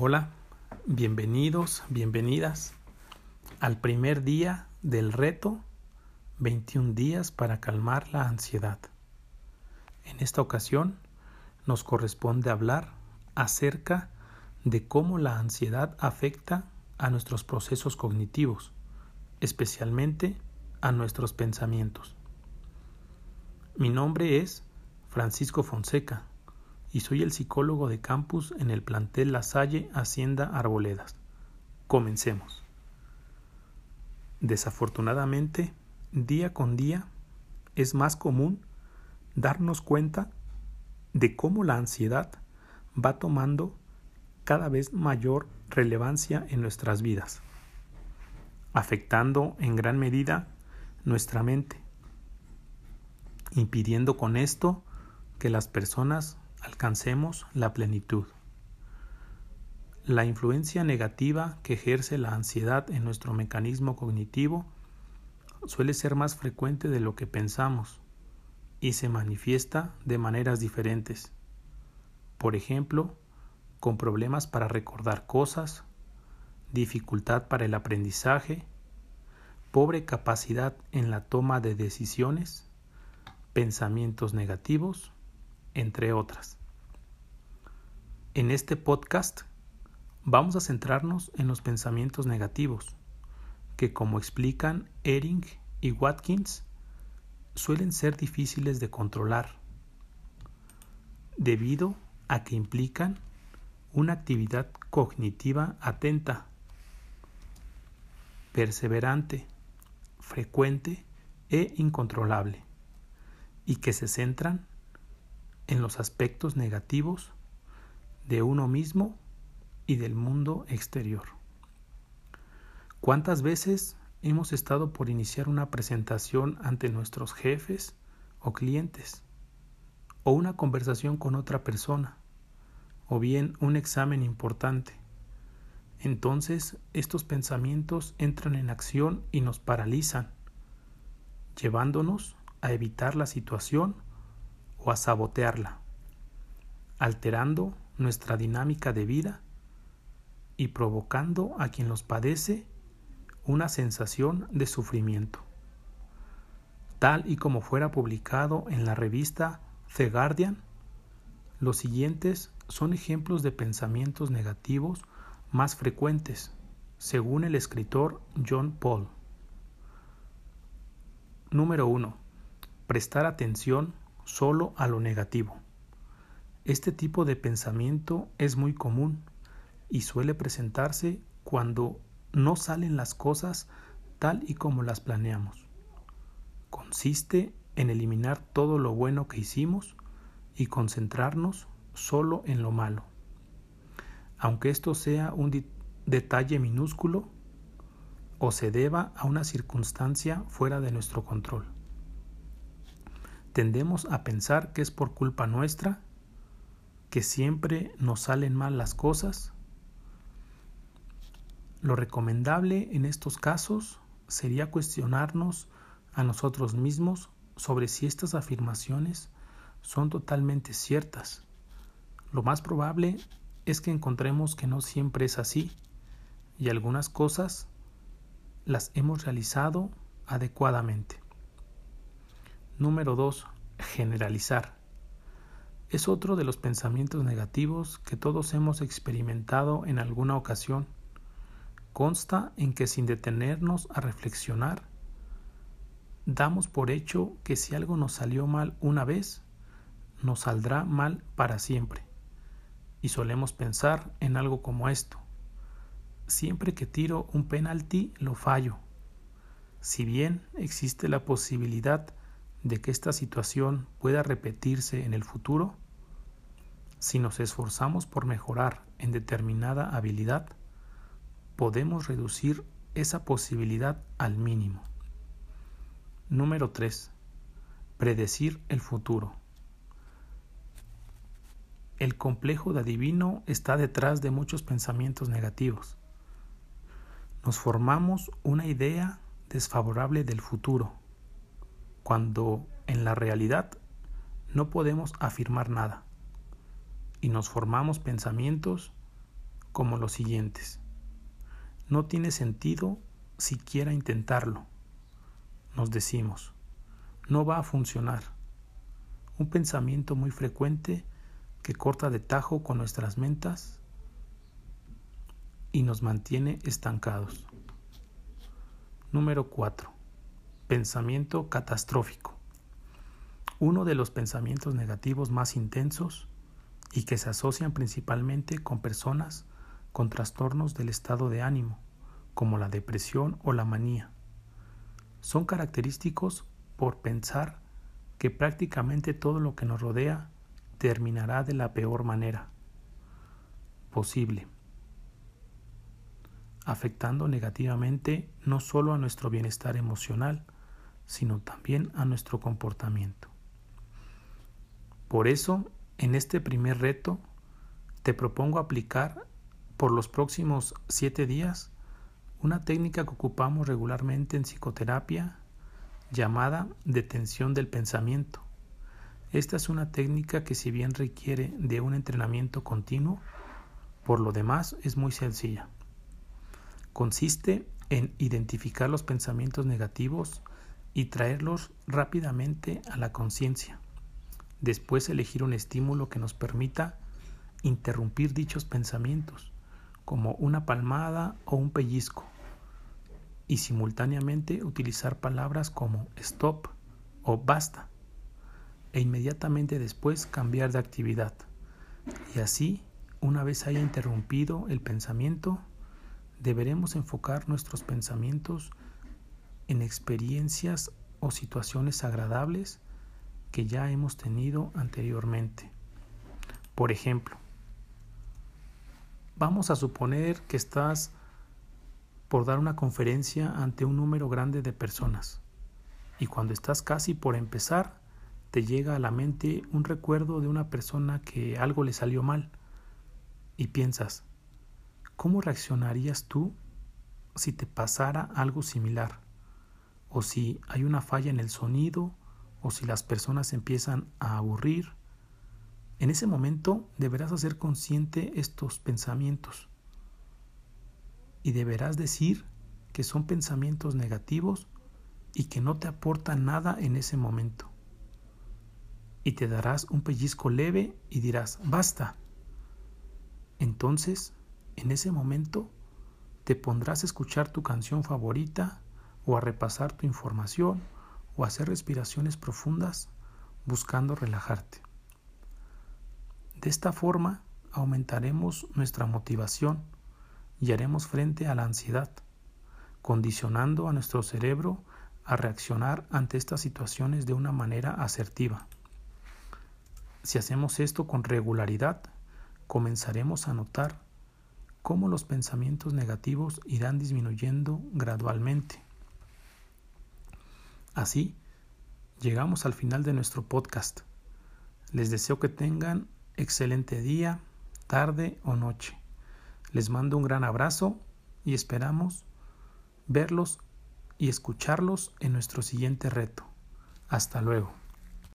Hola, bienvenidos, bienvenidas al primer día del reto 21 días para calmar la ansiedad. En esta ocasión nos corresponde hablar acerca de cómo la ansiedad afecta a nuestros procesos cognitivos, especialmente a nuestros pensamientos. Mi nombre es Francisco Fonseca y soy el psicólogo de campus en el plantel La Salle Hacienda Arboledas. Comencemos. Desafortunadamente, día con día es más común darnos cuenta de cómo la ansiedad va tomando cada vez mayor relevancia en nuestras vidas, afectando en gran medida nuestra mente, impidiendo con esto que las personas alcancemos la plenitud. La influencia negativa que ejerce la ansiedad en nuestro mecanismo cognitivo suele ser más frecuente de lo que pensamos y se manifiesta de maneras diferentes. Por ejemplo, con problemas para recordar cosas, dificultad para el aprendizaje, pobre capacidad en la toma de decisiones, pensamientos negativos, entre otras. En este podcast vamos a centrarnos en los pensamientos negativos, que como explican Ehring y Watkins, suelen ser difíciles de controlar, debido a que implican una actividad cognitiva atenta, perseverante, frecuente e incontrolable, y que se centran en los aspectos negativos de uno mismo y del mundo exterior. ¿Cuántas veces hemos estado por iniciar una presentación ante nuestros jefes o clientes? ¿O una conversación con otra persona? ¿O bien un examen importante? Entonces estos pensamientos entran en acción y nos paralizan, llevándonos a evitar la situación o a sabotearla, alterando nuestra dinámica de vida y provocando a quien los padece una sensación de sufrimiento. Tal y como fuera publicado en la revista The Guardian, los siguientes son ejemplos de pensamientos negativos más frecuentes, según el escritor John Paul. Número 1. Prestar atención solo a lo negativo. Este tipo de pensamiento es muy común y suele presentarse cuando no salen las cosas tal y como las planeamos. Consiste en eliminar todo lo bueno que hicimos y concentrarnos solo en lo malo. Aunque esto sea un detalle minúsculo o se deba a una circunstancia fuera de nuestro control. Tendemos a pensar que es por culpa nuestra, que siempre nos salen mal las cosas lo recomendable en estos casos sería cuestionarnos a nosotros mismos sobre si estas afirmaciones son totalmente ciertas. Lo más probable es que encontremos que no siempre es así y algunas cosas las hemos realizado adecuadamente. Número 2. Generalizar. Es otro de los pensamientos negativos que todos hemos experimentado en alguna ocasión consta en que sin detenernos a reflexionar, damos por hecho que si algo nos salió mal una vez, nos saldrá mal para siempre. Y solemos pensar en algo como esto. Siempre que tiro un penalti lo fallo. Si bien existe la posibilidad de que esta situación pueda repetirse en el futuro, si nos esforzamos por mejorar en determinada habilidad, podemos reducir esa posibilidad al mínimo. Número 3. Predecir el futuro. El complejo de adivino está detrás de muchos pensamientos negativos. Nos formamos una idea desfavorable del futuro, cuando en la realidad no podemos afirmar nada, y nos formamos pensamientos como los siguientes. No tiene sentido siquiera intentarlo. Nos decimos, no va a funcionar. Un pensamiento muy frecuente que corta de tajo con nuestras mentas y nos mantiene estancados. Número 4. Pensamiento catastrófico. Uno de los pensamientos negativos más intensos y que se asocian principalmente con personas con trastornos del estado de ánimo, como la depresión o la manía. Son característicos por pensar que prácticamente todo lo que nos rodea terminará de la peor manera posible, afectando negativamente no solo a nuestro bienestar emocional, sino también a nuestro comportamiento. Por eso, en este primer reto, te propongo aplicar por los próximos siete días una técnica que ocupamos regularmente en psicoterapia llamada detención del pensamiento. Esta es una técnica que si bien requiere de un entrenamiento continuo, por lo demás es muy sencilla. Consiste en identificar los pensamientos negativos y traerlos rápidamente a la conciencia. Después elegir un estímulo que nos permita interrumpir dichos pensamientos, como una palmada o un pellizco, y simultáneamente utilizar palabras como stop o basta, e inmediatamente después cambiar de actividad. Y así, una vez haya interrumpido el pensamiento, deberemos enfocar nuestros pensamientos en experiencias o situaciones agradables que ya hemos tenido anteriormente. Por ejemplo, vamos a suponer que estás por dar una conferencia ante un número grande de personas y cuando estás casi por empezar, te llega a la mente un recuerdo de una persona que algo le salió mal y piensas, ¿cómo reaccionarías tú si te pasara algo similar? O si hay una falla en el sonido o si las personas empiezan a aburrir, en ese momento deberás hacer consciente estos pensamientos y deberás decir que son pensamientos negativos y que no te aportan nada en ese momento. Y te darás un pellizco leve y dirás, basta. Entonces, en ese momento, te pondrás a escuchar tu canción favorita o a repasar tu información o hacer respiraciones profundas buscando relajarte. De esta forma aumentaremos nuestra motivación y haremos frente a la ansiedad, condicionando a nuestro cerebro a reaccionar ante estas situaciones de una manera asertiva. Si hacemos esto con regularidad, comenzaremos a notar cómo los pensamientos negativos irán disminuyendo gradualmente Así, llegamos al final de nuestro podcast. Les deseo que tengan excelente día, tarde o noche. Les mando un gran abrazo y esperamos verlos y escucharlos en nuestro siguiente reto. Hasta luego.